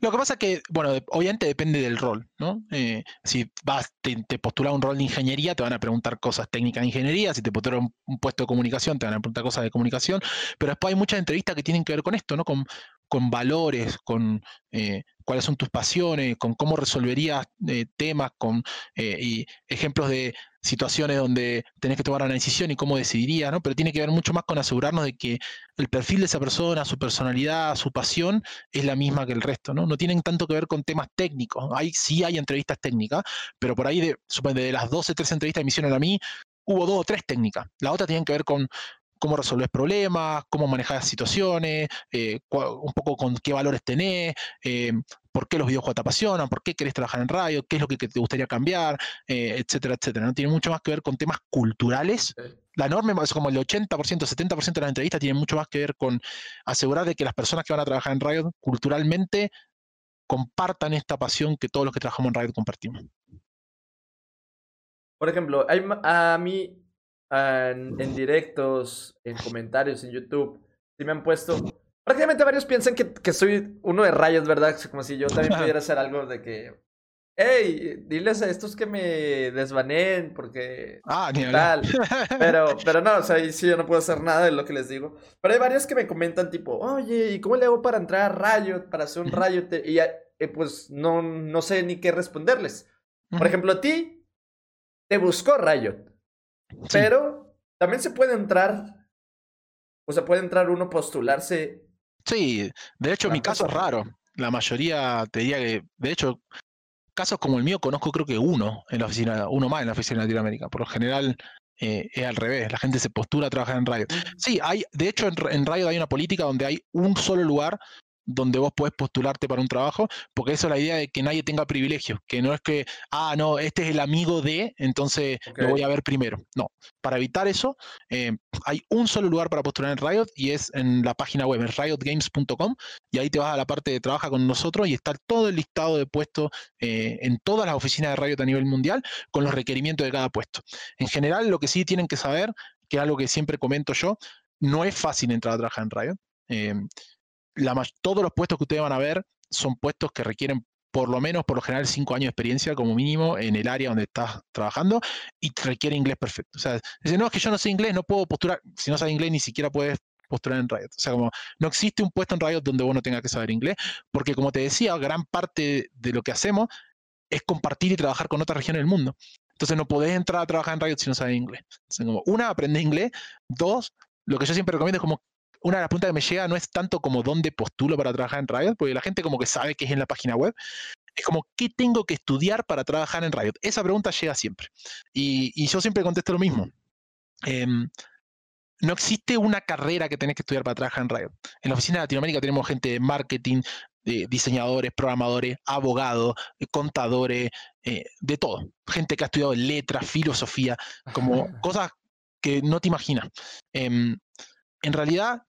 S2: Lo que pasa que, bueno, obviamente depende del rol, ¿no? Eh, si vas, te, te postulas un rol de ingeniería, te van a preguntar cosas técnicas de ingeniería, si te postulas un, puesto de comunicación, te van a preguntar cosas de comunicación, pero después hay muchas entrevistas que tienen que ver con esto, ¿no? Con valores, con eh, cuáles son tus pasiones, con cómo resolverías eh, temas, con y ejemplos de situaciones donde tenés que tomar una decisión y cómo decidirías, ¿no? Pero tiene que ver mucho más con asegurarnos de que el perfil de esa persona, su personalidad, su pasión es la misma que el resto, ¿no? No tienen tanto que ver con temas técnicos. Hay, sí hay entrevistas técnicas, pero por ahí, de, de las 12, 13 entrevistas que me hicieron a mí, hubo dos o tres técnicas. La otra tienen que ver con cómo resolver problemas, cómo manejar situaciones, eh, un poco con qué valores tenés, eh, por qué los videojuegos te apasionan, por qué querés trabajar en radio, qué es lo que te gustaría cambiar, eh, etcétera, etcétera. ¿no? Tiene mucho más que ver con temas culturales. La norma es como el 80%, 70% de las entrevistas tienen mucho más que ver con asegurar de que las personas que van a trabajar en radio culturalmente compartan esta pasión que todos los que trabajamos en radio compartimos.
S1: Por ejemplo, a mí en, directos, en comentarios en YouTube, si me han puesto. Prácticamente varios piensan que, que soy uno de rayos, ¿verdad? Como si yo también pudiera hacer algo de que. Hey, diles a estos que me desvaneen porque.
S2: Ah,
S1: tal. Pero, pero no, o sea, ahí sí yo no puedo hacer nada de lo que les digo. Pero hay varios que me comentan, tipo, oye, ¿y cómo le hago para entrar a Riot, para hacer un Riot? Y eh, pues no, no sé ni qué responderles. Por ejemplo, a ti te buscó Riot. Pero también se puede entrar, o sea, puede entrar uno postularse.
S2: Sí, de hecho mi caso es raro. La mayoría te diría que, de hecho, casos como el mío conozco creo que uno en la oficina, uno más en la oficina de Latinoamérica. Por lo general eh, es al revés, la gente se postula a trabajar en radio. Sí, hay, de hecho en, en radio hay una política donde hay un solo lugar donde vos podés postularte para un trabajo, porque eso es la idea de que nadie tenga privilegios, que no es que, ah, no, este es el amigo de, entonces lo voy a ver primero. No, para evitar eso, eh, hay un solo lugar para postular en Riot y es en la página web, en riotgames.com, y ahí te vas a la parte de trabaja con nosotros y está todo el listado de puestos eh, en todas las oficinas de Riot a nivel mundial con los requerimientos de cada puesto. En general, lo que sí tienen que saber, que es algo que siempre comento yo, no es fácil entrar a trabajar en Riot. Eh, todos los puestos que ustedes van a ver son puestos que requieren por lo menos, por lo general, cinco años de experiencia como mínimo en el área donde estás trabajando y requiere inglés perfecto. O sea, dice, no, es que yo no sé inglés, no puedo postular. Si no sabes inglés, ni siquiera puedes postular en Riot. O sea, como no existe un puesto en Riot donde vos no tengas que saber inglés, porque como te decía, gran parte de lo que hacemos es compartir y trabajar con otras regiones del mundo. Entonces no podés entrar a trabajar en Riot si no sabes inglés. Entonces, como, una, aprende inglés. Dos, lo que yo siempre recomiendo es como una de las preguntas que me llega no es tanto como dónde postulo para trabajar en Riot, porque la gente como que sabe que es en la página web. Es como, ¿qué tengo que estudiar para trabajar en Riot? Esa pregunta llega siempre. Y, yo siempre contesto lo mismo. Em, no existe una carrera que tenés que estudiar para trabajar en Riot. En la oficina de Latinoamérica tenemos gente de marketing, de diseñadores, programadores, abogados, contadores, eh, de todo. Gente que ha estudiado letras, filosofía, como cosas que no te imaginas. Em, en realidad,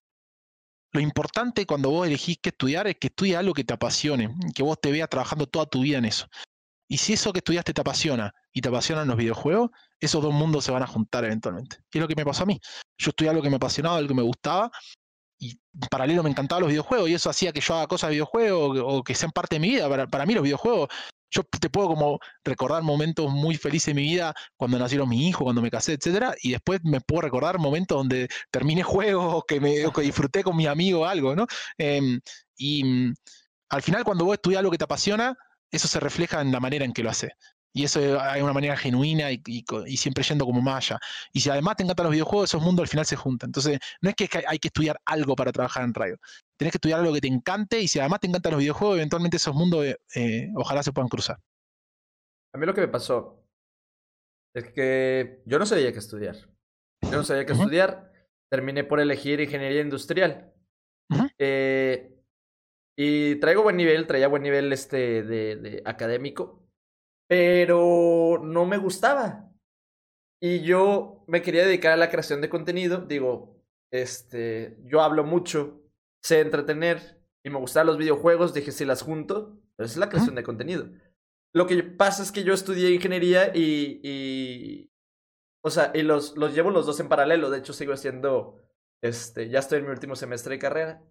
S2: lo importante cuando vos elegís qué estudiar es que estudies algo que te apasione, que vos te veas trabajando toda tu vida en eso. Y si eso que estudiaste te apasiona y te apasionan los videojuegos, esos dos mundos se van a juntar eventualmente. Y es lo que me pasó a mí. Yo estudié algo que me apasionaba, algo que me gustaba, y en paralelo me encantaban los videojuegos, y eso hacía que yo haga cosas de videojuegos o que sean parte de mi vida. Para, para mí los videojuegos yo te puedo como recordar momentos muy felices de mi vida cuando nacieron mi hijo, cuando me casé, etcétera, y después me puedo recordar momentos donde terminé juegos que, me, que disfruté con mi amigo algo, ¿no? Em, y mm, al final cuando vos estudias algo que te apasiona, eso se refleja en la manera en que lo haces. Y eso hay una manera genuina y, siempre yendo como más. Y si además te encantan los videojuegos, esos mundos al final se juntan. Entonces, no es que hay que estudiar algo para trabajar en radio. Tenés que estudiar algo que te encante y si además te encantan los videojuegos, eventualmente esos mundos eh, eh, ojalá se puedan cruzar.
S1: A mí lo que me pasó es que yo no sabía qué estudiar. Yo no sabía qué estudiar. Terminé por elegir ingeniería industrial. Eh, y traigo buen nivel, traía buen nivel este de académico pero no me gustaba. Y yo me quería dedicar a la creación de contenido. Digo, este, yo hablo mucho, sé entretener y me gustan los videojuegos. Dije, si las junto, pues es la creación de contenido. Lo que pasa es que yo estudié ingeniería y, y o sea, y los, los llevo los dos en paralelo. De hecho, sigo haciendo, este, ya estoy en mi último semestre de carrera.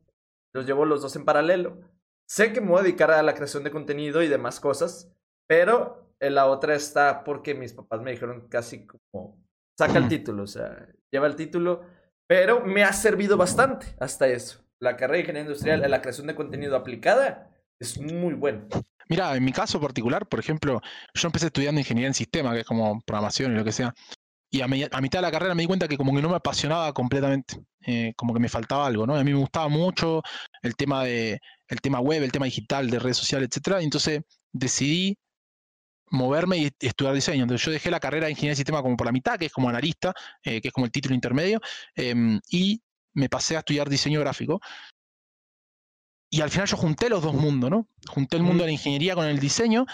S1: Los llevo los dos en paralelo. Sé que me voy a dedicar a la creación de contenido y demás cosas, pero la otra está porque mis papás me dijeron casi como, saca el título, o sea, lleva el título, pero me ha servido bastante hasta eso. La carrera de ingeniería industrial, la creación de contenido aplicada, es muy buena.
S2: Mira, en mi caso particular, por ejemplo, yo empecé estudiando ingeniería en sistema, que es como programación y lo que sea. Y a, mitad de la carrera me di cuenta que como que no me apasionaba completamente, eh, como que me faltaba algo, ¿no? A mí me gustaba mucho el tema de el tema web, el tema digital, de redes sociales, etcétera. Y entonces decidí moverme y estudiar diseño. Entonces yo dejé la carrera de ingeniería de sistema como por la mitad, que es como analista, eh, que es como el título intermedio, em, y me pasé a estudiar diseño gráfico. Y al final yo junté los dos mundos, ¿no? Junté el mundo de la ingeniería con el diseño,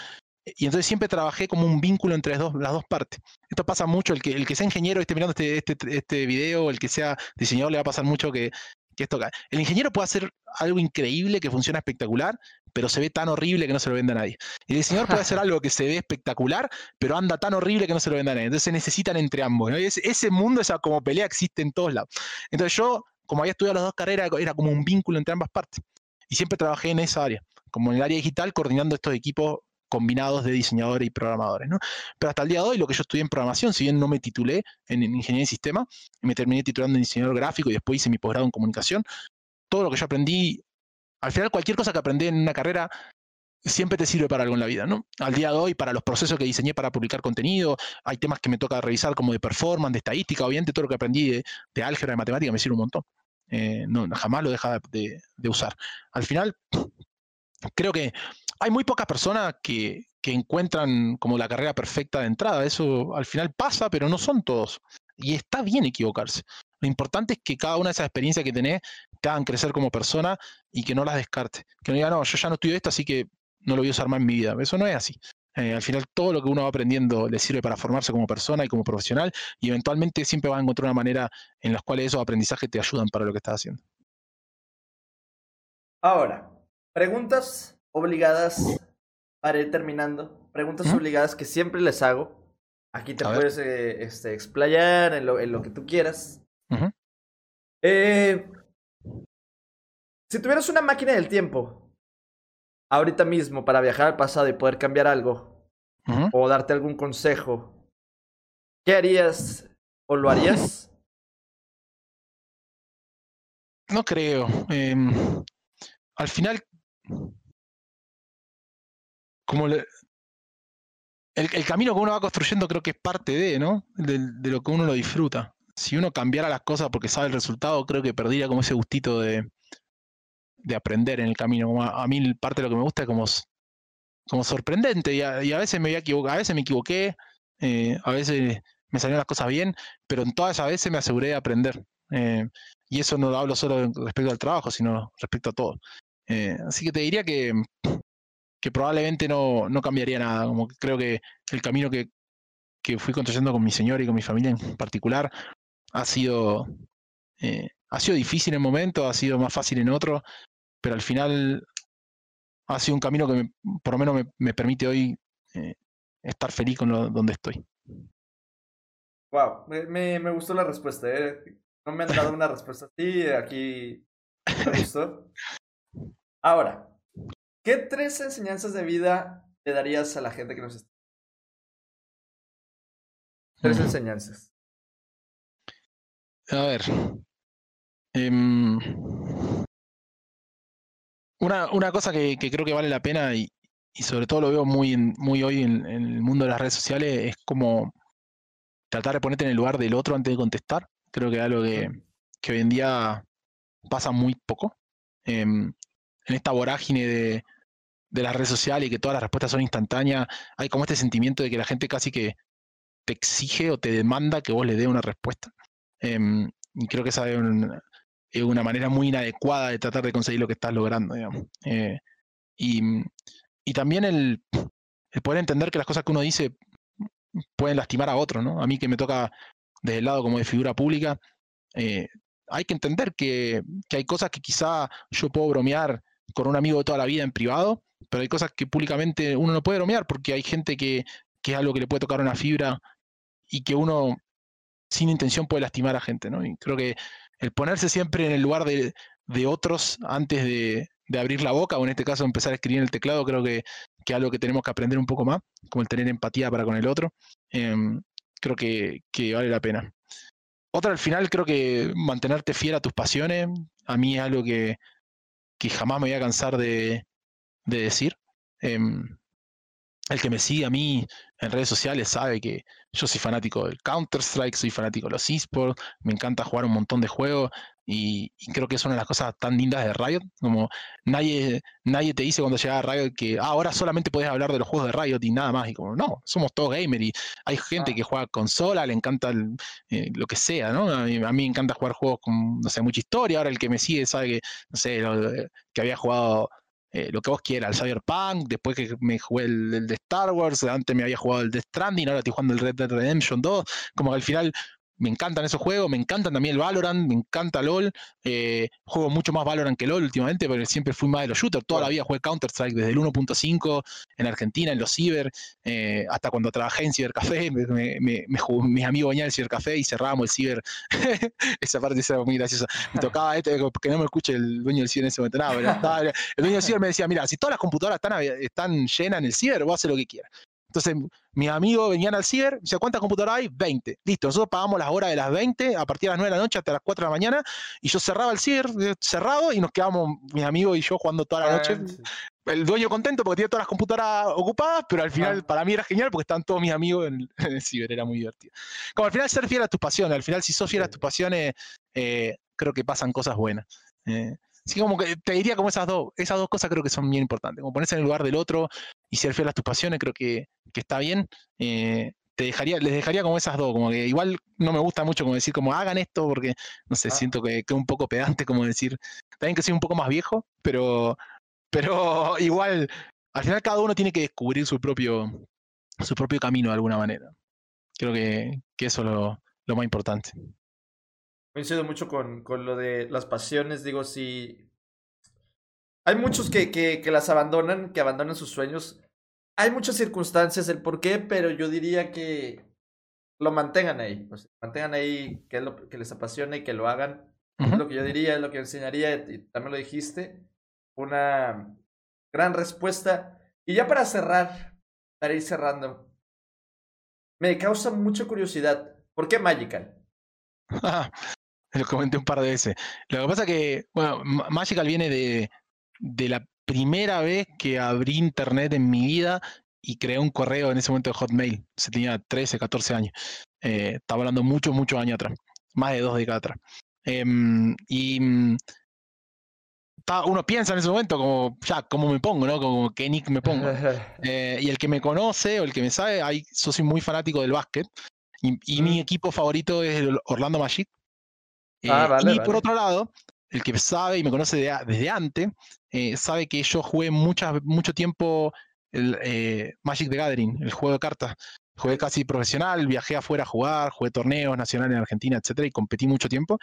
S2: y entonces siempre trabajé como un vínculo entre las dos, las dos partes. Esto pasa mucho, el que, el que sea ingeniero esté mirando este, este, este video, el que sea diseñador, le va a pasar mucho que, que esto... El ingeniero puede hacer algo increíble que funciona espectacular, pero se ve tan horrible que no se lo vende a nadie. Y el diseñador puede hacer algo que se ve espectacular, pero anda tan horrible que no se lo vende a nadie. Entonces se necesitan entre ambos. ¿no? ese, mundo, esa como pelea existe en todos lados. Entonces yo, como había estudiado las dos carreras, era como un vínculo entre ambas partes. Y siempre trabajé en esa área, como en el área digital, coordinando estos equipos combinados de diseñadores y programadores. Pero hasta el día de hoy, lo que yo estudié en programación, si bien no me titulé en, ingeniería de sistema, me terminé titulando en diseñador gráfico y después hice mi posgrado en comunicación, todo lo que yo aprendí al final cualquier cosa que aprendí en una carrera siempre te sirve para algo en la vida, ¿no? Al día de hoy, para los procesos que diseñé para publicar contenido, hay temas que me toca revisar como de performance, de estadística, obviamente todo lo que aprendí de, álgebra, de matemática me sirve un montón. Eh, no, jamás lo deja de, usar. Al final, creo que hay muy pocas personas que, que encuentran como la carrera perfecta de entrada. Eso al final pasa, pero no son todos. Y está bien equivocarse. Lo importante es que cada una de esas experiencias que tenés te hagan crecer como persona y que no las descartes. Que no diga, no, yo ya no estudio esto, así que no lo voy a usar más en mi vida. Eso no es así. Eh, al final todo lo que uno va aprendiendo le sirve para formarse como persona y como profesional y eventualmente siempre vas a encontrar una manera en la cual esos aprendizajes te ayudan para lo que estás haciendo.
S1: Ahora, preguntas obligadas para ir terminando. Preguntas obligadas que siempre les hago. Aquí te puedes eh, este, explayar en lo, en lo, que tú quieras. eh, si tuvieras una máquina del tiempo, ahorita mismo para viajar al pasado y poder cambiar algo o darte algún consejo, ¿qué harías o lo harías?
S2: No creo. Em, al final, como el, camino que uno va construyendo creo que es parte de, ¿no? De, de, lo que uno lo disfruta. Si uno cambiara las cosas porque sabe el resultado, creo que perdería como ese gustito de, de aprender en el camino. a, mí parte de lo que me gusta es como, como sorprendente y a, veces me voy a, a veces me equivoqué, eh, a veces me salieron las cosas bien, pero en todas esas veces me aseguré de aprender. Eh, y eso no lo hablo solo respecto al trabajo, sino respecto a todo. Eh, así que te diría que, que probablemente no, no, cambiaría nada. Como que creo que el camino que, que, fui construyendo con mi señor y con mi familia en particular ha sido, ha sido difícil en momentos, ha sido más fácil en otros, pero al final ha sido un camino que por lo menos me, permite hoy eh, estar feliz con lo, donde estoy.
S1: Wow, me, me, gustó la respuesta. ¿eh? No me han dado una respuesta así, aquí me gustó. Ahora, ¿qué tres enseñanzas de vida le darías a la gente que nos está? Tres enseñanzas.
S2: A ver. Em, una, una cosa que, creo que vale la pena y, sobre todo lo veo muy, muy hoy en, el mundo de las redes sociales es como tratar de ponerte en el lugar del otro antes de contestar. Creo que es algo que, hoy en día pasa muy poco. Em, en esta vorágine de, de las redes sociales y que todas las respuestas son instantáneas, hay como este sentimiento de que la gente casi que te exige o te demanda que vos le dé una respuesta. Em, y creo que esa es un, es una manera muy inadecuada de tratar de conseguir lo que estás logrando, digamos. Eh, y, también el, poder entender que las cosas que uno dice pueden lastimar a otro, ¿no? A mí que me toca desde el lado como de figura pública, eh, hay que entender que, hay cosas que quizá yo puedo bromear con un amigo de toda la vida en privado, pero hay cosas que públicamente uno no puede bromear porque hay gente que, que es algo que le puede tocar una fibra y que uno sin intención puede lastimar a gente, ¿no? Y creo que el ponerse siempre en el lugar de, otros antes de, abrir la boca, o en este caso empezar a escribir en el teclado, creo que, es algo que tenemos que aprender un poco más, como el tener empatía para con el otro, em, creo que, vale la pena. Otra, al final, creo que mantenerte fiel a tus pasiones, a mí es algo que, jamás me voy a cansar de, decir. Em, el que me sigue a mí en redes sociales sabe que yo soy fanático del Counter-Strike, soy fanático de los esports, me encanta jugar un montón de juegos y, creo que es una de las cosas tan lindas de Riot, como nadie, nadie te dice cuando llega a Riot que ah, ahora solamente puedes hablar de los juegos de Riot y nada más, y como no, somos todos gamers y hay gente que juega consola, le encanta eh, lo que sea, ¿no? A mí, me encanta jugar juegos con, no sé, mucha historia, ahora el que me sigue sabe que, no sé, que había jugado eh, lo que vos quieras, el Cyberpunk, después que me jugué el, de Star Wars, antes me había jugado el Death Stranding, ahora estoy jugando el Red Dead Redemption 2, como que al final me encantan esos juegos, me encantan también el Valorant, me encanta LOL. Eh, juego mucho más Valorant que LOL últimamente, porque siempre fui más de los shooters. Toda la vida jugué Counter-Strike desde el 1.5 en Argentina, en los ciber, eh, hasta cuando trabajé en Cibercafé. Me, mis amigos venían al Cibercafé y cerrábamos el ciber. Esa parte era muy graciosa. Me tocaba este, que no me escuche el dueño del ciber en ese momento. Nada, el dueño del ciber me decía: Mira, si todas las computadoras están, están llenas en el ciber, vos haces lo que quieras. Entonces, mis amigos venían al ciber, sea, ¿cuántas computadoras hay? 20. Listo, nosotros pagamos las horas de las 20 a partir de las 9 de la noche hasta las 4 de la mañana y yo cerraba el ciber eh, cerrado y nos quedamos, mis amigos y yo, jugando toda la noche. El dueño contento porque tenía todas las computadoras ocupadas, pero al final para mí era genial porque estaban todos mis amigos en, el ciber, era muy divertido. Como al final ser fiel a tus pasiones, al final si sos fiel a tus pasiones, eh, creo que pasan cosas buenas. Eh, Sí, como que te diría como esas dos, esas dos cosas creo que son bien importantes. Como ponerse en el lugar del otro y ser fiel a tus pasiones, creo que, está bien. Eh, te dejaría, les dejaría como esas dos, como que igual no me gusta mucho como decir como hagan esto, porque no sé, ah. siento que, es un poco pedante como decir, también que soy un poco más viejo, pero, pero igual, al final cada uno tiene que descubrir su propio, su propio camino de alguna manera. Creo que, eso es lo, lo más importante.
S1: Coincido mucho con, con lo de las pasiones, digo, si... Hay muchos que, que, que las abandonan, que abandonan sus sueños. Hay muchas circunstancias del por qué, pero yo diría que lo mantengan ahí. Mantengan ahí que es lo que les apasiona y que lo hagan. Es lo que yo diría, es lo que enseñaría, y también lo dijiste. Una, gran respuesta. Y ya para cerrar, para ir cerrando, me causa mucha curiosidad. ¿Por qué Magical?
S2: Lo comenté un par de veces. Lo que pasa que, bueno, Magical viene de, de la primera vez que abrí internet en mi vida y creé un correo en ese momento de Hotmail. Se tenía 13, 14 años. Eh, estaba hablando muchos, muchos años atrás. Más de dos décadas atrás. Em, y mm, uno piensa en ese momento como, ya, ¿cómo me pongo? ¿no? Como qué nick me pongo. Eh, y el que me conoce o el que me sabe, yo soy muy fanático del básquet. Y, mi mm. equipo favorito es el Orlando Magic. Ah, eh, y por otro lado, el que sabe y me conoce desde antes, eh, sabe que yo jugué mucho tiempo el Magic the Gathering, el juego de cartas. Jugué casi profesional, viajé afuera a jugar, jugué torneos nacionales en Argentina, etcétera, y competí mucho tiempo.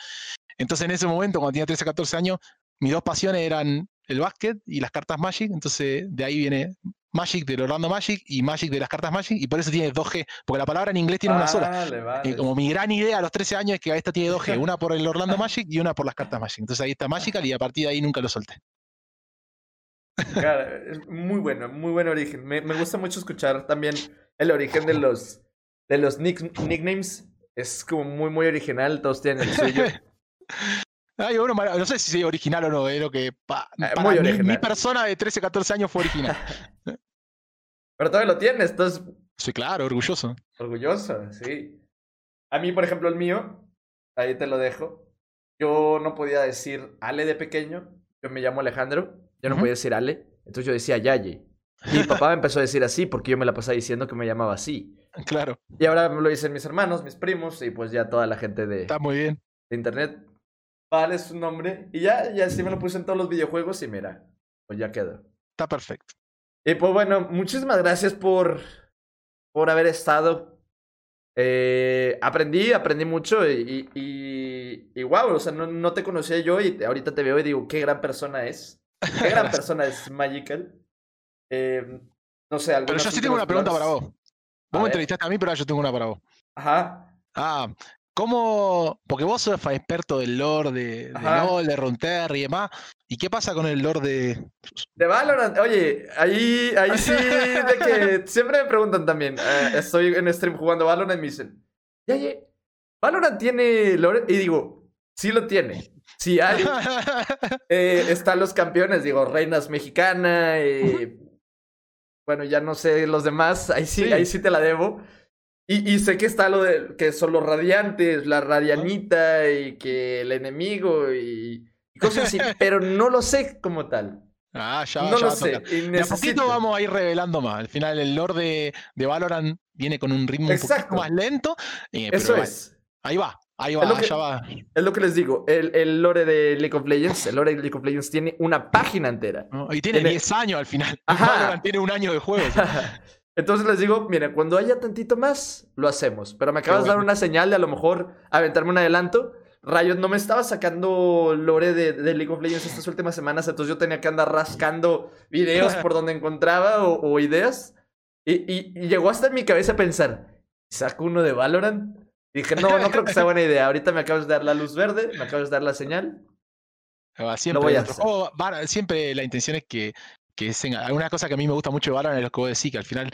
S2: Entonces, en ese momento, cuando tenía 13, 14 años, mis dos pasiones eran el básquet y las cartas Magic, entonces de ahí viene Magic del Orlando Magic y Magic de las cartas Magic, y por eso tiene 2G, porque la palabra en inglés tiene una sola. Eh, como mi gran idea a los 13 años es que esta tiene 2G, una por el Orlando Magic y una por las cartas Magic. Entonces ahí está Magical y a partir de ahí nunca lo solté.
S1: Claro, es muy bueno, muy buen origen. Me, gusta mucho escuchar también el origen de los, de los nicknames. Es como muy, muy original, todos tienen el suyo.
S2: no sé si es original o no, es lo que eh, para mi, persona de 13, 14 años fue original.
S1: Pero todavía lo tienes, entonces.
S2: Sí, claro, orgulloso.
S1: Orgulloso, sí. A mí, por ejemplo, el mío, ahí te lo dejo. Yo no podía decir Ale de pequeño. Yo me llamo Alejandro. Yo no podía decir Ale. Entonces yo decía Yaye. Y mi papá me empezó a decir así porque yo me la pasaba diciendo que me llamaba así.
S2: Claro.
S1: Y ahora me lo dicen mis hermanos, mis primos y pues ya toda la gente de.
S2: Está muy bien.
S1: De internet Vale es su nombre. Y ya, ya sí me lo puse en todos los videojuegos y mira, pues ya quedó.
S2: Está perfecto.
S1: Y pues bueno, muchísimas gracias por, por haber estado. Eh, aprendí, aprendí mucho y, y, y, wow, o sea, no, no, te conocía yo y ahorita te veo y digo, qué gran persona es. Qué gran persona es Magical. Eh, no sé,
S2: Pero yo sí tengo una pregunta para vos. Vos me entrevistaste a mí, pero yo tengo una para vos.
S1: Ajá.
S2: Ah, ¿Cómo? Porque vos sos experto del lore de, de LOL, de Ronter y demás. ¿Y qué pasa con el lore de.
S1: De Valorant? Oye, ahí, ahí sí, de que siempre me preguntan también. Eh, estoy en stream jugando Valorant y me dicen, ya, ya, Valorant tiene lore. Y digo, sí lo tiene. Sí hay. Eh, están los campeones, digo, Reinas Mexicana. Eh, bueno, ya no sé los demás. Ahí sí, ahí sí te la debo. Y, sé que está lo de que son los radiantes, la radianita y que el enemigo y, cosas así, pero no lo sé como tal.
S2: Ah, ya, no lo sé. De a poquito vamos a ir revelando más. Al final el lore de, de Valorant viene con un ritmo un poquito más lento. Eh,
S1: Eso es.
S2: Ahí va, ahí va, ya va.
S1: Es lo que les digo. El, el, lore de League of Legends, el lore de League of Legends tiene una página entera.
S2: y tiene, 10 años al final. Valorant tiene un año de juego.
S1: Entonces les digo, miren, cuando haya tantito más, lo hacemos. Pero me acabas de dar una señal de a lo mejor aventarme un adelanto. Rayos, no me estaba sacando lore de, League of Legends estas últimas semanas, entonces yo tenía que andar rascando videos por donde encontraba o, ideas. Y, llegó hasta en mi cabeza pensar, ¿saco uno de Valorant? Y dije, no, no creo que sea buena idea. Ahorita me acabas de dar la luz verde, me acabas de dar la señal.
S2: Siempre, siempre la intención es que que es una cosa que a mí me gusta mucho de Valorant es lo que vos decís, que al final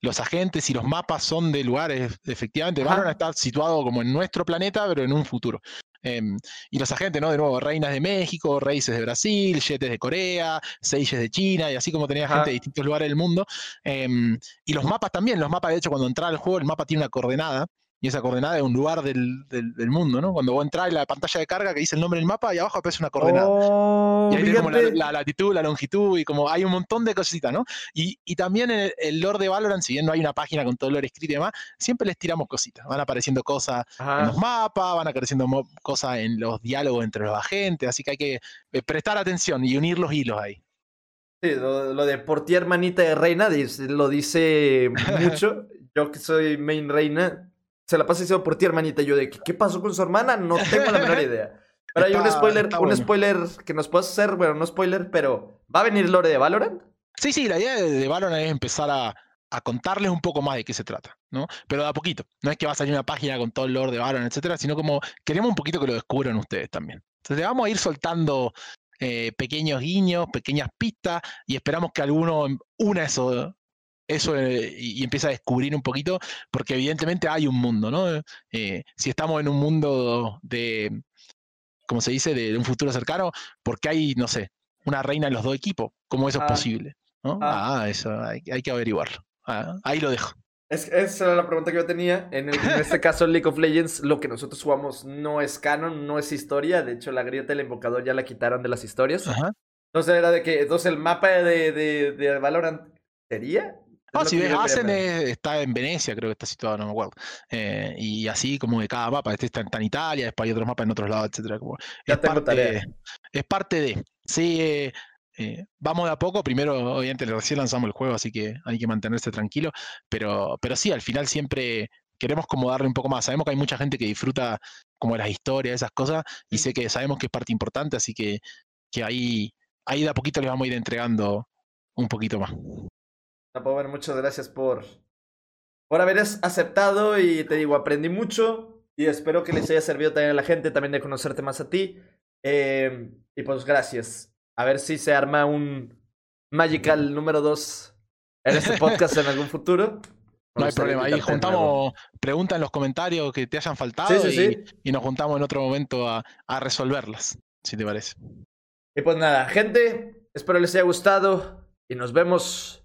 S2: los agentes y los mapas son de lugares, efectivamente, Valorant está situado como en nuestro planeta, pero en un futuro. Em, y los agentes, ¿no? De nuevo, reinas de México, raíces de Brasil, yetes de Corea, seiges de China, y así como tenía gente de distintos lugares del mundo. Em, y los mapas también, los mapas, de hecho, cuando entras al juego, el mapa tiene una coordenada, y esa coordenada es un lugar del, del, mundo, ¿no? Cuando vos entras en la pantalla de carga que dice el nombre del mapa y abajo aparece una coordenada.
S1: Oh,
S2: y ahí tenemos la, latitud, la longitud y como hay un montón de cositas, ¿no? Y, y también el, el, lore de Valorant, si bien no hay una página con todo el lore escrito y demás, siempre les tiramos cositas. Van apareciendo cosas en los mapas, van apareciendo cosas en los diálogos entre los agentes, así que hay que eh, prestar atención y unir los hilos ahí.
S1: Sí, lo, lo de por ti hermanita de reina lo dice mucho. Yo que soy main reina, se la pasa diciendo por ti, hermanita. yo de, ¿qué pasó con su hermana? No tengo la menor idea. Pero hay un spoiler, un spoiler que nos puedes hacer, bueno, no spoiler, pero ¿va a venir Lore de Valorant?
S2: Sí, sí, la idea de, Valorant es empezar a, contarles un poco más de qué se trata, ¿no? Pero de a poquito. No es que va a salir una página con todo el lore de Valorant, etcétera, sino como queremos un poquito que lo descubran ustedes también. Entonces vamos a ir soltando eh, pequeños guiños, pequeñas pistas, y esperamos que alguno una eso, eso eh, y, empiece a descubrir un poquito, porque evidentemente hay un mundo, ¿no? Eh, si estamos en un mundo de, como se dice, de, un futuro cercano, porque hay, no sé, una reina en los dos equipos, ¿cómo eso es ah. posible? ¿no? Ah. ah, eso hay, que averiguarlo. Ah, ahí lo dejo.
S1: Es, esa era la pregunta que yo tenía. En, este caso, League of Legends, lo que nosotros jugamos no es canon, no es historia. De hecho, la grieta del invocador ya la quitaron de las historias. Entonces era de que, entonces el mapa de, de, de Valorant sería.
S2: No, si ves Asen está en Venecia, creo que está situado, no me acuerdo. Eh, y así como de cada mapa, este está, en Italia, después hay otros mapas en otros lados, etcétera.
S1: ya es, parte,
S2: es parte de. Sí, eh, eh, vamos de a poco, primero obviamente recién lanzamos el juego, así que hay que mantenerse tranquilo, pero, pero sí, al final siempre queremos como darle un poco más. Sabemos que hay mucha gente que disfruta como las historias, esas cosas, y sé que sabemos que es parte importante, así que, que ahí, ahí de a poquito les vamos a ir entregando un poquito más.
S1: Muchas gracias por, por haber aceptado y te digo, aprendí mucho y espero que les haya servido también a la gente, también de conocerte más a ti. Eh, y pues gracias. A ver si se arma un Magical número 2 en este podcast en algún futuro.
S2: No hay problema, ahí juntamos preguntas en los comentarios que te hayan faltado y, y, nos juntamos en otro momento a, a resolverlas, si te parece.
S1: Y pues nada, gente, espero les haya gustado y nos vemos